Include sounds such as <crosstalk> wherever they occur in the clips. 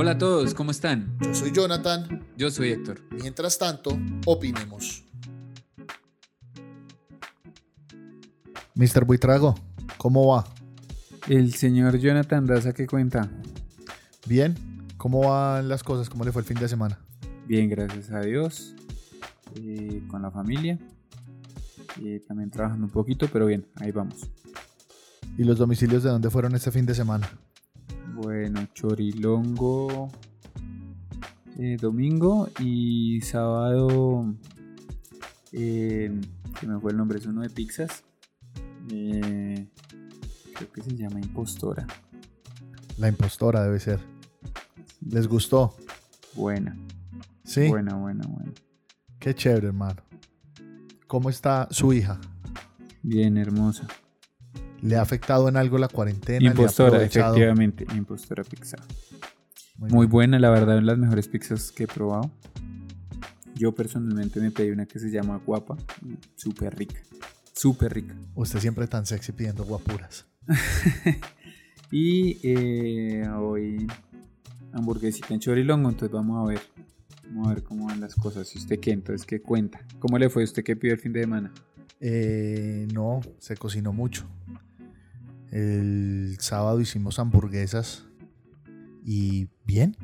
Hola a todos, ¿cómo están? Yo soy Jonathan. Yo soy Héctor. Mientras tanto, opinemos. Mr. Buitrago, ¿cómo va? El señor Jonathan Daza, ¿qué cuenta? Bien, ¿cómo van las cosas? ¿Cómo le fue el fin de semana? Bien, gracias a Dios. Eh, con la familia. Eh, también trabajando un poquito, pero bien, ahí vamos. ¿Y los domicilios de dónde fueron este fin de semana? Bueno, Chorilongo eh, domingo y sábado, eh, que me fue el nombre, es uno de pizzas. Eh, creo que se llama Impostora. La impostora debe ser. ¿Les gustó? Buena. Sí. Buena, buena, buena. Qué chévere, hermano. ¿Cómo está su hija? Bien, hermosa. ¿Le ha afectado en algo la cuarentena? ¿Le ha Impostora, efectivamente. Impostora pizza. Muy buena, la verdad, las mejores pizzas que he probado. Yo personalmente me pedí una que se llama Guapa. Súper rica. Súper rica. Usted siempre tan sexy pidiendo guapuras. <laughs> Y eh, hoy hamburguesita en chorilongo, entonces vamos a ver. Vamos a ver cómo van las cosas. ¿Y usted qué? Entonces, ¿qué cuenta? ¿Cómo le fue? ¿Usted qué pidió el fin de semana? Eh, no, se cocinó mucho. El sábado hicimos hamburguesas y bien,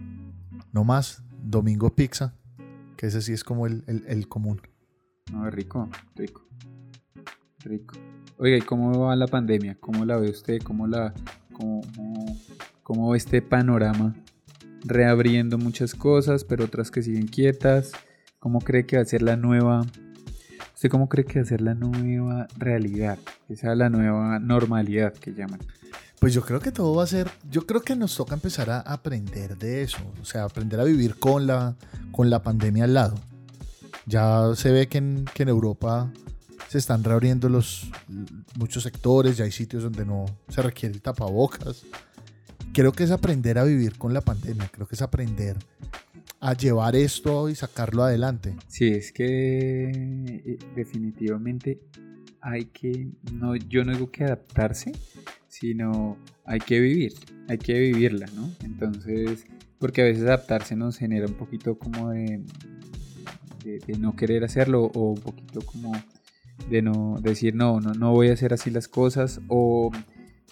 no más. Domingo pizza, que ese sí es como el, el- común. No, rico, rico. Rico. Oiga, ¿y cómo va la pandemia? ¿Cómo la ve usted? ¿Cómo la cómo, cómo ve este panorama? Reabriendo muchas cosas, pero otras que siguen quietas. ¿Cómo cree que va a ser la nueva? ¿Usted cómo cree que va a ser la nueva realidad? Esa es la nueva normalidad que llaman. Pues yo creo que todo va a ser, yo creo que nos toca empezar a aprender de eso, o sea, aprender a vivir con la, con la pandemia al lado. Ya se ve que en, que en Europa se están reabriendo los, muchos sectores, ya hay sitios donde no se requiere el tapabocas. Creo que es aprender a vivir con la pandemia, creo que es aprender a llevar esto y sacarlo adelante. Sí, es que eh, definitivamente hay que, no, yo no digo que adaptarse, sino hay que vivir, hay que vivirla, ¿no? Entonces, porque a veces adaptarse nos genera un poquito como de, no querer hacerlo o un poquito como de no decir, no, no, no voy a hacer así las cosas o,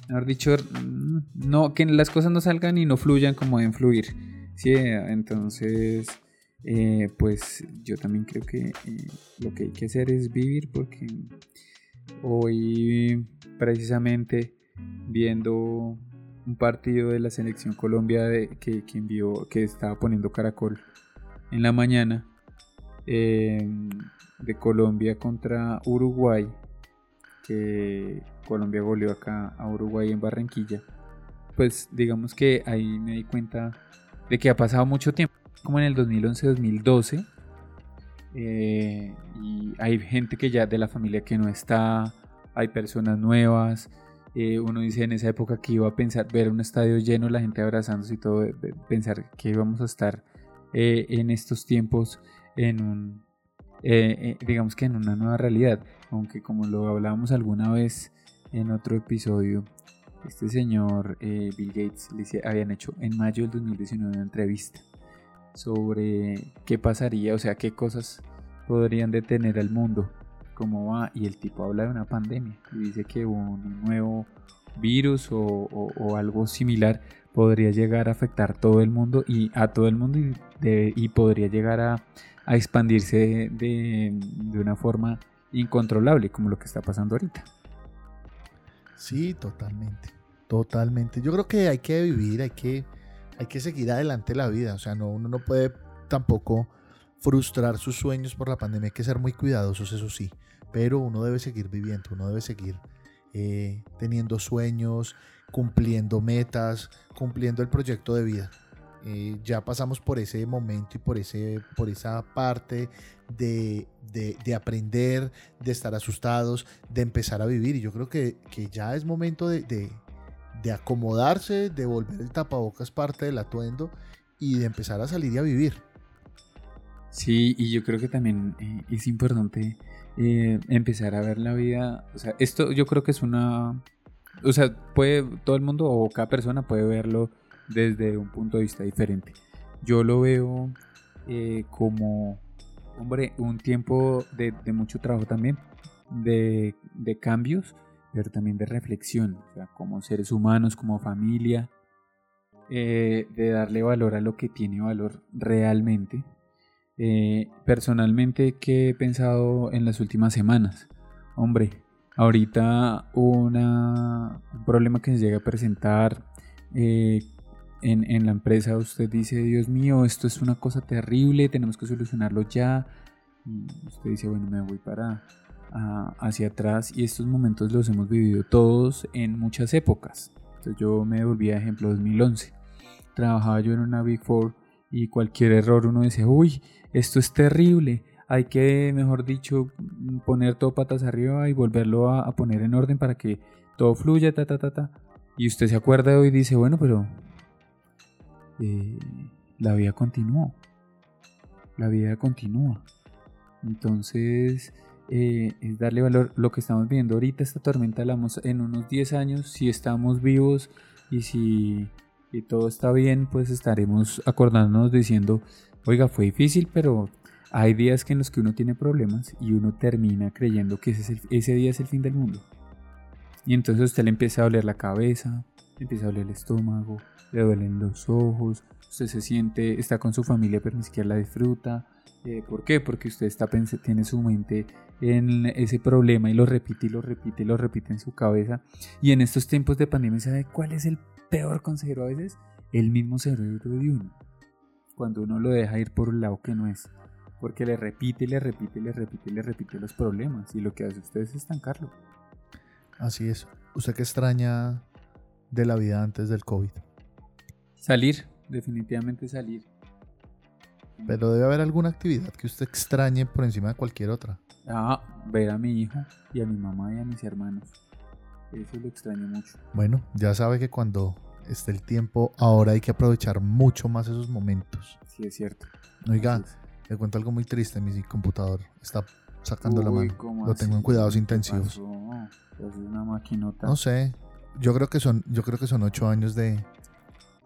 mejor dicho, mm, no, que las cosas no salgan y no fluyan como deben fluir. Sí, entonces, eh, pues yo también creo que eh, lo que hay que hacer es vivir porque hoy precisamente viendo un partido de la selección Colombia de- que, que envió, que estaba poniendo Caracol en la mañana eh, de Colombia contra Uruguay, que Colombia goleó acá a Uruguay en Barranquilla, pues digamos que ahí me di cuenta de que ha pasado mucho tiempo, como en el 2011-2012, eh, y hay gente que ya de la familia que no está, hay personas nuevas. eh, uno dice en esa época que iba a pensar ver un estadio lleno, la gente abrazándose y todo, pensar que íbamos a estar eh, en estos tiempos en un, digamos que en una nueva realidad, aunque como lo hablábamos alguna vez en otro episodio, este señor eh, Bill Gates le habían hecho en mayo del 2019 una entrevista sobre qué pasaría, o sea, qué cosas podrían detener al mundo, cómo va, y el tipo habla de una pandemia y dice que un nuevo virus o, algo similar podría llegar a afectar todo el mundo y a todo el mundo y, y podría llegar a, a expandirse de, de una forma incontrolable como lo que está pasando ahorita. Sí, totalmente. Totalmente. Yo creo que hay que vivir, hay que, hay que seguir adelante la vida. O sea, no, uno no puede tampoco frustrar sus sueños por la pandemia. Hay que ser muy cuidadosos, eso sí. Pero uno debe seguir viviendo, uno debe seguir eh, teniendo sueños, cumpliendo metas, cumpliendo el proyecto de vida. Eh, ya pasamos por ese momento y por, ese, por esa parte de, de- de aprender, de estar asustados, de empezar a vivir. Y yo creo que, que ya es momento de, de- de acomodarse, de volver el tapabocas parte del atuendo y de empezar a salir y a vivir. Sí, y yo creo que también eh, es importante eh, empezar a ver la vida. O sea, esto yo creo que es una. O sea, puede todo el mundo o cada persona puede verlo desde un punto de vista diferente. Yo lo veo eh, como, hombre, un tiempo de, mucho trabajo también, de, cambios, pero también de reflexión, como seres humanos, como familia, eh, de darle valor a lo que tiene valor realmente. Eh, personalmente, ¿qué he pensado en las últimas semanas? Hombre, ahorita una, un problema que se llega a presentar eh, en, la empresa, usted dice, Dios mío, esto es una cosa terrible, tenemos que solucionarlo ya. usted dice, bueno, me voy para hacia atrás y estos momentos los hemos vivido todos en muchas épocas. Entonces yo me volví a ejemplo 2011. Trabajaba yo en una Big Four y cualquier error uno dice, uy, esto es terrible, hay que, mejor dicho, poner todo patas arriba y volverlo a, poner en orden para que todo fluya, ta, ta, ta, ta. Y usted se acuerda hoy y dice, bueno, pero la vida continúa. La vida continúa. Entonces, eh, es darle valor. Lo que estamos viendo ahorita, esta tormenta, la vamos en unos 10 años, si estamos vivos y si todo está bien, pues estaremos acordándonos diciendo, oiga, fue difícil, pero hay días en los que uno tiene problemas y uno termina creyendo que ese, ese día es el fin del mundo. Y entonces a usted le empieza a doler la cabeza, le empieza a doler el estómago, le duelen los ojos, usted se siente, está con su familia pero ni siquiera la disfruta. Eh, ¿Por qué? Porque usted está tiene su mente en ese problema y lo repite y lo repite y lo repite en su cabeza. Y en estos tiempos de pandemia, ¿sabe cuál es el peor consejero a veces? El mismo cerebro de uno. Cuando uno lo deja ir por un lado que no es porque le repite, le repite, le repite, le repite los problemas y lo que hace usted es estancarlo. Así es. ¿Usted qué extraña de la vida antes del COVID? Salir, definitivamente salir. Pero debe haber alguna actividad que usted extrañe por encima de cualquier otra. Ah, ver a mi hijo y a mi mamá y a mis hermanos. Eso lo extraño mucho. Bueno, ya sabe que cuando esté el tiempo, ahora hay que aprovechar mucho más esos momentos. Sí, es cierto. Oiga, le cuento algo muy triste, mi computador está sacando la mano. Lo tengo en cuidados intensivos. una maquinota. No sé. Yo creo que son, yo creo que son ocho años de,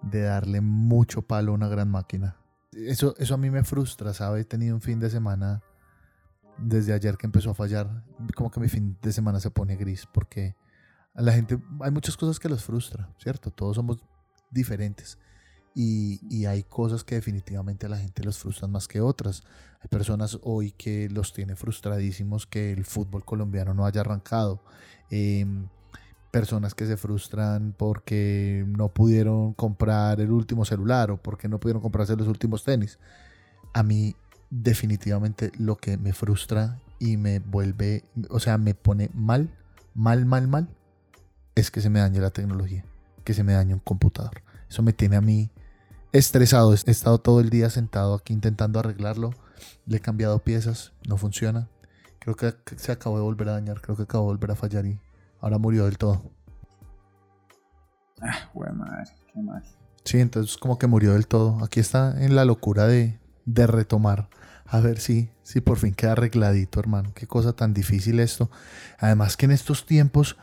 de darle mucho palo a una gran máquina. Eso, eso a mí me frustra, ¿sabe? He tenido un fin de semana desde ayer que empezó a fallar. Como que mi fin de semana se pone gris porque a la gente hay muchas cosas que los frustra, ¿cierto? Todos somos diferentes. Y, hay cosas que definitivamente a la gente los frustran más que otras. Hay personas hoy que los tiene frustradísimos que el fútbol colombiano no haya arrancado. Em, personas que se frustran porque no pudieron comprar el último celular o porque no pudieron comprarse los últimos tenis. A mí definitivamente lo que me frustra y me vuelve, o sea, me pone mal, mal, mal, mal, es que se me dañe la tecnología, que se me dañe un computador. Eso me tiene a mí estresado. He estado todo el día sentado aquí intentando arreglarlo. Le he cambiado piezas, no funciona. Creo que se acabó de volver a dañar, creo que acabó de volver a fallar y ahora murió del todo. Ah, madre, qué mal. Sí, entonces como que murió del todo. Aquí está en la locura de, de retomar. A ver si, si por fin queda arregladito, hermano. Qué cosa tan difícil esto. Además que en estos tiempos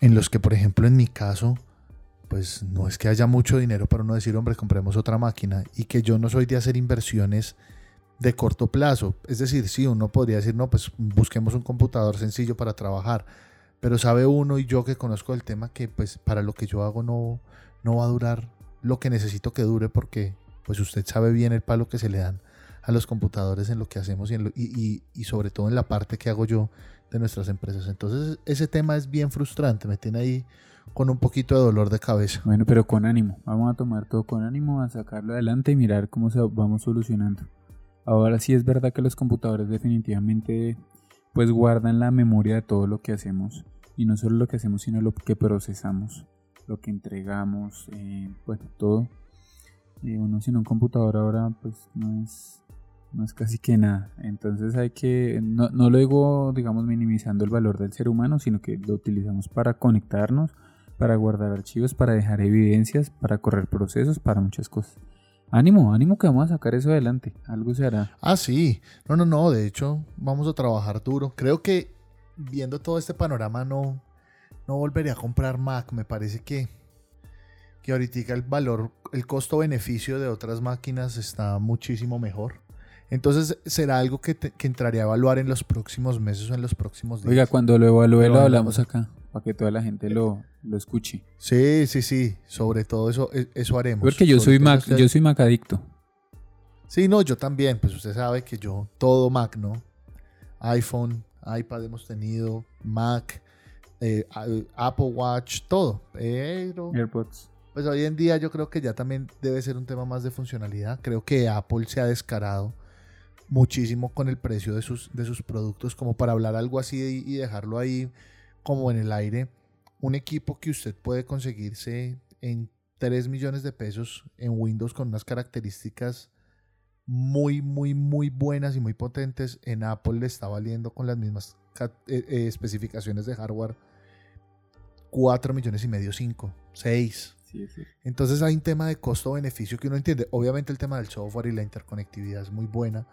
en los que, por ejemplo, en mi caso, pues no es que haya mucho dinero para uno decir, hombre, compremos otra máquina y que yo no soy de hacer inversiones de corto plazo. Es decir, sí, uno podría decir, no, pues busquemos un computador sencillo para trabajar, pero sabe uno y yo que conozco el tema que pues para lo que yo hago no, no va a durar lo que necesito que dure porque pues usted sabe bien el palo que se le dan a los computadores en lo que hacemos y, y, y sobre todo en la parte que hago yo de nuestras empresas. Entonces ese tema es bien frustrante, me tiene ahí con un poquito de dolor de cabeza. Bueno, pero con ánimo. Vamos a tomar todo con ánimo, a sacarlo adelante y mirar cómo se vamos solucionando. Ahora sí es verdad que los computadores definitivamente pues guardan la memoria de todo lo que hacemos y no solo lo que hacemos sino lo que procesamos, lo que entregamos, eh, bueno todo. Eh, uno sin un computador ahora pues no es no es casi que nada. Entonces hay que, no, no lo digo, digamos, minimizando el valor del ser humano, sino que lo utilizamos para conectarnos, para guardar archivos, para dejar evidencias, para correr procesos, para muchas cosas. Ánimo, ánimo que vamos a sacar eso adelante. Algo se hará. Ah, sí. No, no, no. De hecho, vamos a trabajar duro. Creo que viendo todo este panorama no, no volvería a comprar Mac. Me parece que que ahorita el valor, el costo-beneficio de otras máquinas está muchísimo mejor. Entonces será algo que, que, entraría a evaluar en los próximos meses o en los próximos días. Oiga, cuando lo evalúe lo hablamos acá, para que toda la gente lo, lo escuche. Sí, sí, sí, sobre todo eso, e, eso haremos. Porque yo soy Mac, yo soy Mac adicto. Sí, no, yo también, pues usted sabe que yo todo Mac, ¿no? iPhone, iPad hemos tenido, Mac, eh, Apple Watch, todo. Pero, AirPods. Pues hoy en día yo creo que ya también debe ser un tema más de funcionalidad. Creo que Apple se ha descarado muchísimo con el precio de sus, de sus productos como para hablar algo así y dejarlo ahí como en el aire. Un equipo que usted puede conseguirse en 3 millones de pesos en Windows con unas características muy, muy, muy buenas y muy potentes. En Apple le está valiendo con las mismas eh, eh, especificaciones de hardware 4 millones y medio, 5, 6. Entonces hay un tema de costo-beneficio que uno entiende. Obviamente el tema del software y la interconectividad es muy buena,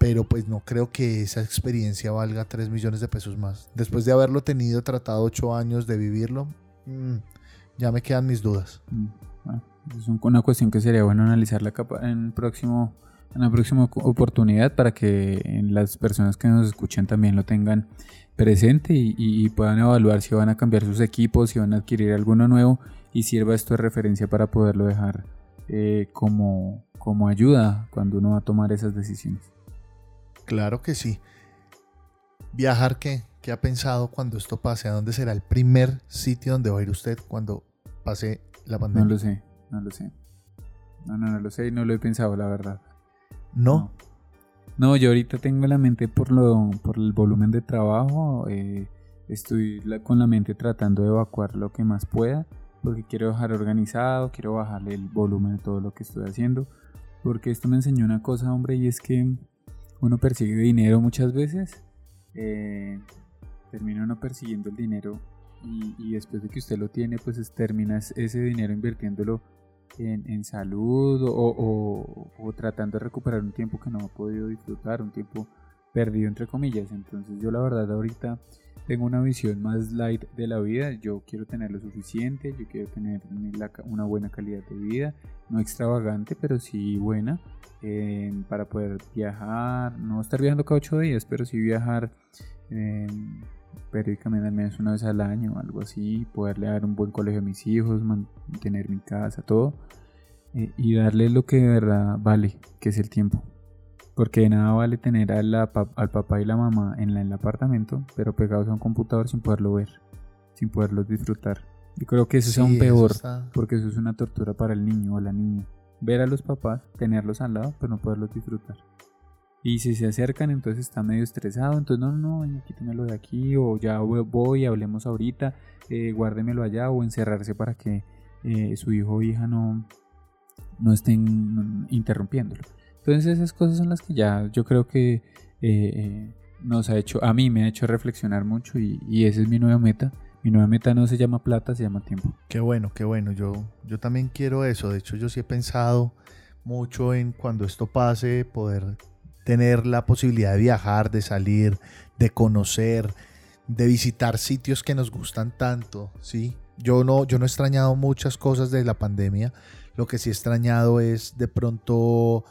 pero pues no creo que esa experiencia valga 3 millones de pesos más. Después de haberlo tenido, tratado 8 años de vivirlo, mm, ya me quedan mis dudas. Mm, es una cuestión que sería bueno analizarla en próximo en la próxima oportunidad para que las personas que nos escuchen también lo tengan presente y, puedan evaluar si van a cambiar sus equipos, si van a adquirir alguno nuevo y sirva esto de referencia para poderlo dejar eh, como, como ayuda cuando uno va a tomar esas decisiones. Claro que sí. ¿Viajar qué? ¿Qué ha pensado cuando esto pase? ¿A dónde será el primer sitio donde va a ir usted cuando pase la pandemia? No lo sé, no lo sé. No, no, no lo sé y no lo he pensado, la verdad. ¿No? No, yo ahorita tengo la mente por, lo, por el volumen de trabajo. Eh, estoy con la mente tratando de evacuar lo que más pueda. Porque quiero dejar organizado, quiero bajarle el volumen de todo lo que estoy haciendo. Porque esto me enseñó una cosa, hombre, y es que uno persigue dinero muchas veces. Eh, termina uno persiguiendo el dinero y, después de que usted lo tiene, pues termina ese dinero invirtiéndolo en, salud o, tratando de recuperar un tiempo que no ha podido disfrutar, un tiempo perdido entre comillas. Entonces yo la verdad ahorita tengo una visión más light de la vida, yo quiero tener lo suficiente, yo quiero tener una buena calidad de vida, no extravagante, pero sí buena, eh, para poder viajar, no estar viajando cada ocho días, pero sí viajar. Eh, periódicamente al menos una vez al año, algo así, poderle dar un buen colegio a mis hijos, mantener mi casa, todo, eh, y darle lo que de verdad vale, que es el tiempo. Porque de nada vale tener al papá y la mamá en, el apartamento, pero pegados a un computador sin poderlo ver, sin poderlos disfrutar. Yo creo que eso es aún peor, porque eso es una tortura para el niño o la niña. Ver a los papás, tenerlos al lado, pero no poderlos disfrutar. Y si se acercan, entonces está medio estresado. Entonces, no, no, no, quítemelo de aquí. O ya voy, hablemos ahorita. Eh, guárdemelo allá. O encerrarse para que eh, su hijo o hija no, no estén interrumpiéndolo. Entonces, esas cosas son las que ya yo creo que eh, nos ha hecho, a mí me ha hecho reflexionar mucho. Y, y esa es mi nueva meta. Mi nueva meta no se llama plata, se llama tiempo. Qué bueno, qué bueno. Yo, yo también quiero eso. De hecho, yo sí he pensado mucho en cuando esto pase, poder tener la posibilidad de viajar, de salir, de conocer, de visitar sitios que nos gustan tanto, ¿sí? Yo no, yo no he extrañado muchas cosas de la pandemia, lo que sí he extrañado es de pronto,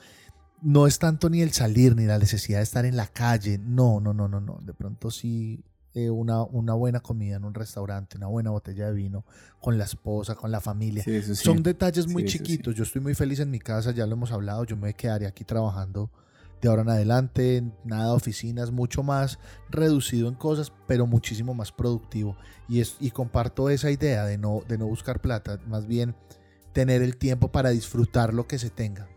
no es tanto ni el salir ni la necesidad de estar en la calle, no, no, no, no, no, de pronto sí eh, una, una, buena comida en un restaurante, una buena botella de vino con la esposa, con la familia. Son detalles muy chiquitos. Yo estoy muy feliz en mi casa, ya lo hemos hablado. Yo me quedaré aquí trabajando de ahora en adelante, nada de oficinas, mucho más reducido en cosas, pero muchísimo más productivo. Y, es, y comparto esa idea de no, de no buscar plata, más bien tener el tiempo para disfrutar lo que se tenga.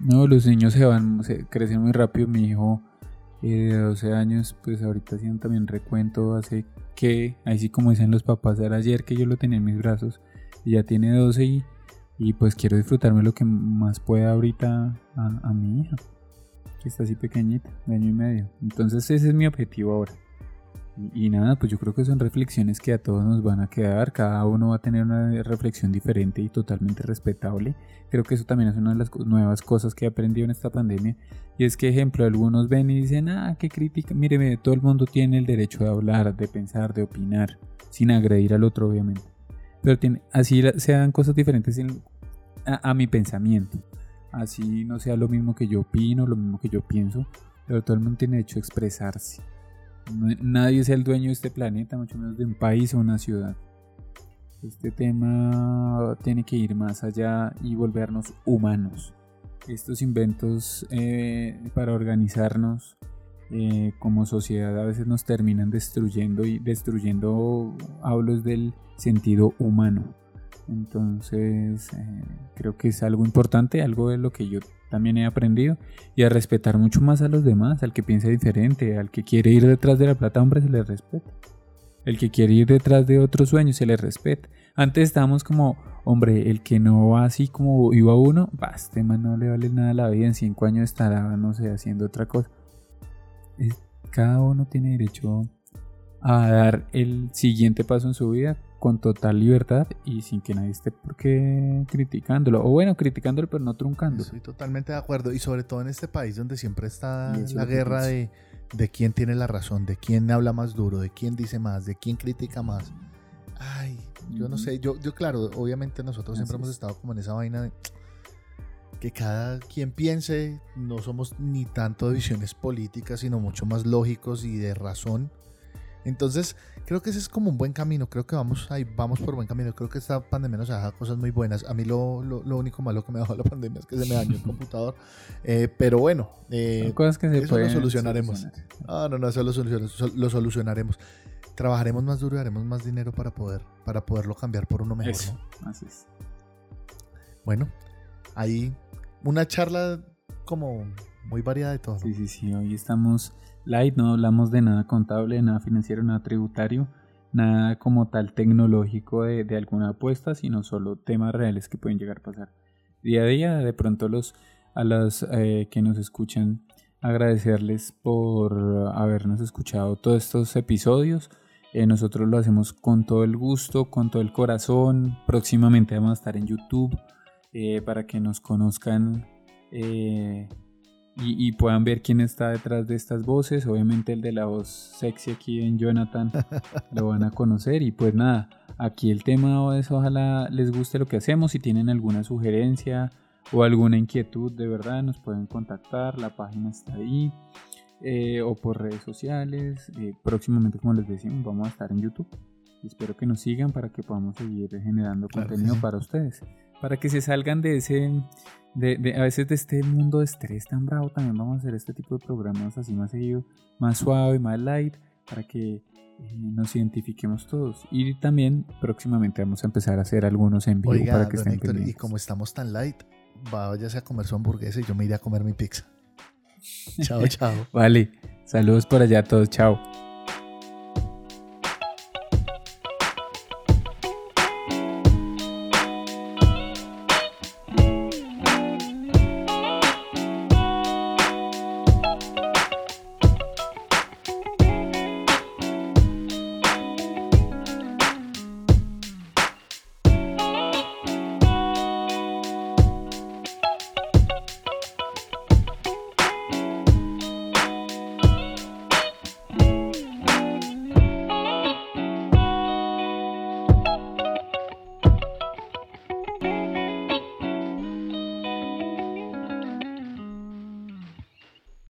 No, los niños se van, se crecen muy rápido. Mi hijo eh, de 12 años, pues ahorita haciendo también recuento, hace que, ahí sí como dicen los papás, era ayer que yo lo tenía en mis brazos, y ya tiene 12 y, y pues quiero disfrutarme lo que más pueda ahorita a, a mi hija está así pequeñita, de año y medio. Entonces ese es mi objetivo ahora. Y, nada, pues yo creo que son reflexiones que a todos nos van a quedar, cada uno va a tener una reflexión diferente y totalmente respetable. Creo que eso también es una de las nuevas cosas que he aprendido en esta pandemia. Y es que, ejemplo, algunos ven y dicen, ah, qué crítica, mire, todo el mundo tiene el derecho de hablar, de pensar, de opinar, sin agredir al otro, obviamente. pero tiene, así se dan cosas diferentes a, mi pensamiento. Así no sea lo mismo que yo opino, lo mismo que yo pienso, pero todo el mundo tiene derecho a expresarse. Nadie es el dueño de este planeta, mucho menos de un país o una ciudad. Este tema tiene que ir más allá y volvernos humanos. Estos inventos eh, para organizarnos eh, como sociedad a veces nos terminan destruyendo y destruyendo, hablo del sentido humano. Entonces eh, creo que es algo importante, algo de lo que yo también he aprendido y a respetar mucho más a los demás, al que piensa diferente, al que quiere ir detrás de la plata, hombre, se le respeta. El que quiere ir detrás de otros sueños, se le respeta. Antes estábamos como, hombre, el que no va así como iba uno, bah, este no le vale nada la vida, en cinco años estará, no sé, haciendo otra cosa cada uno tiene derecho a dar el siguiente paso en su vida con total libertad y sin que nadie esté por qué criticándolo. O bueno, criticándolo pero no truncando. Estoy totalmente de acuerdo. Y sobre todo en este país donde siempre está la guerra de, de quién tiene la razón, de quién habla más duro, de quién dice más, de quién critica más. Ay, yo no sé. Yo, yo claro, obviamente nosotros siempre hemos estado como en esa vaina de que cada quien piense, no somos ni tanto de visiones políticas, sino mucho más lógicos y de razón. Entonces, creo que ese es como un buen camino, creo que vamos ahí, vamos por buen camino, creo que esta pandemia nos ha dejado cosas muy buenas. A mí lo, lo, único malo que me ha dejado <laughs> la pandemia es que se me dañó el <laughs> computador, eh, pero bueno, eh, cosas que se eso lo solucionaremos. Ah, no, no, eso lo, lo, solucionaremos. Trabajaremos más duro y haremos más dinero para poder para poderlo cambiar por uno mejor. así es. Bueno, ahí una charla como muy variada de todo. Sí, sí, sí. Hoy estamos light, no hablamos de nada contable, nada financiero, nada tributario, nada como tal tecnológico de, alguna apuesta, sino solo temas reales que pueden llegar a pasar día a día. De pronto los a las eh, que nos escuchan agradecerles por habernos escuchado todos estos episodios. Eh, nosotros lo hacemos con todo el gusto, con todo el corazón. Próximamente vamos a estar en YouTube. Eh, para que nos conozcan y, puedan ver quién está detrás de estas voces. Obviamente el de la voz sexy aquí en Jonathan <laughs> lo van a conocer y pues nada, aquí el tema es ojalá les guste lo que hacemos. Si tienen alguna sugerencia o alguna inquietud de verdad nos pueden contactar, la página está ahí. Eh, o por redes sociales. próximamente, como les decimos, vamos a estar en YouTube. Espero que nos sigan para que podamos seguir generando contenido para ustedes para que se salgan de ese, de, a veces de este mundo de estrés tan bravo, también vamos a hacer este tipo de programas así más seguido, más suave, más light, para que eh, nos identifiquemos todos. Y también próximamente vamos a empezar a hacer algunos en vivo para que estén Y como estamos tan light, váyase a comer su hamburguesa y yo me iré a comer mi pizza. <laughs> chao, chao. vale, saludos por allá a todos, chao.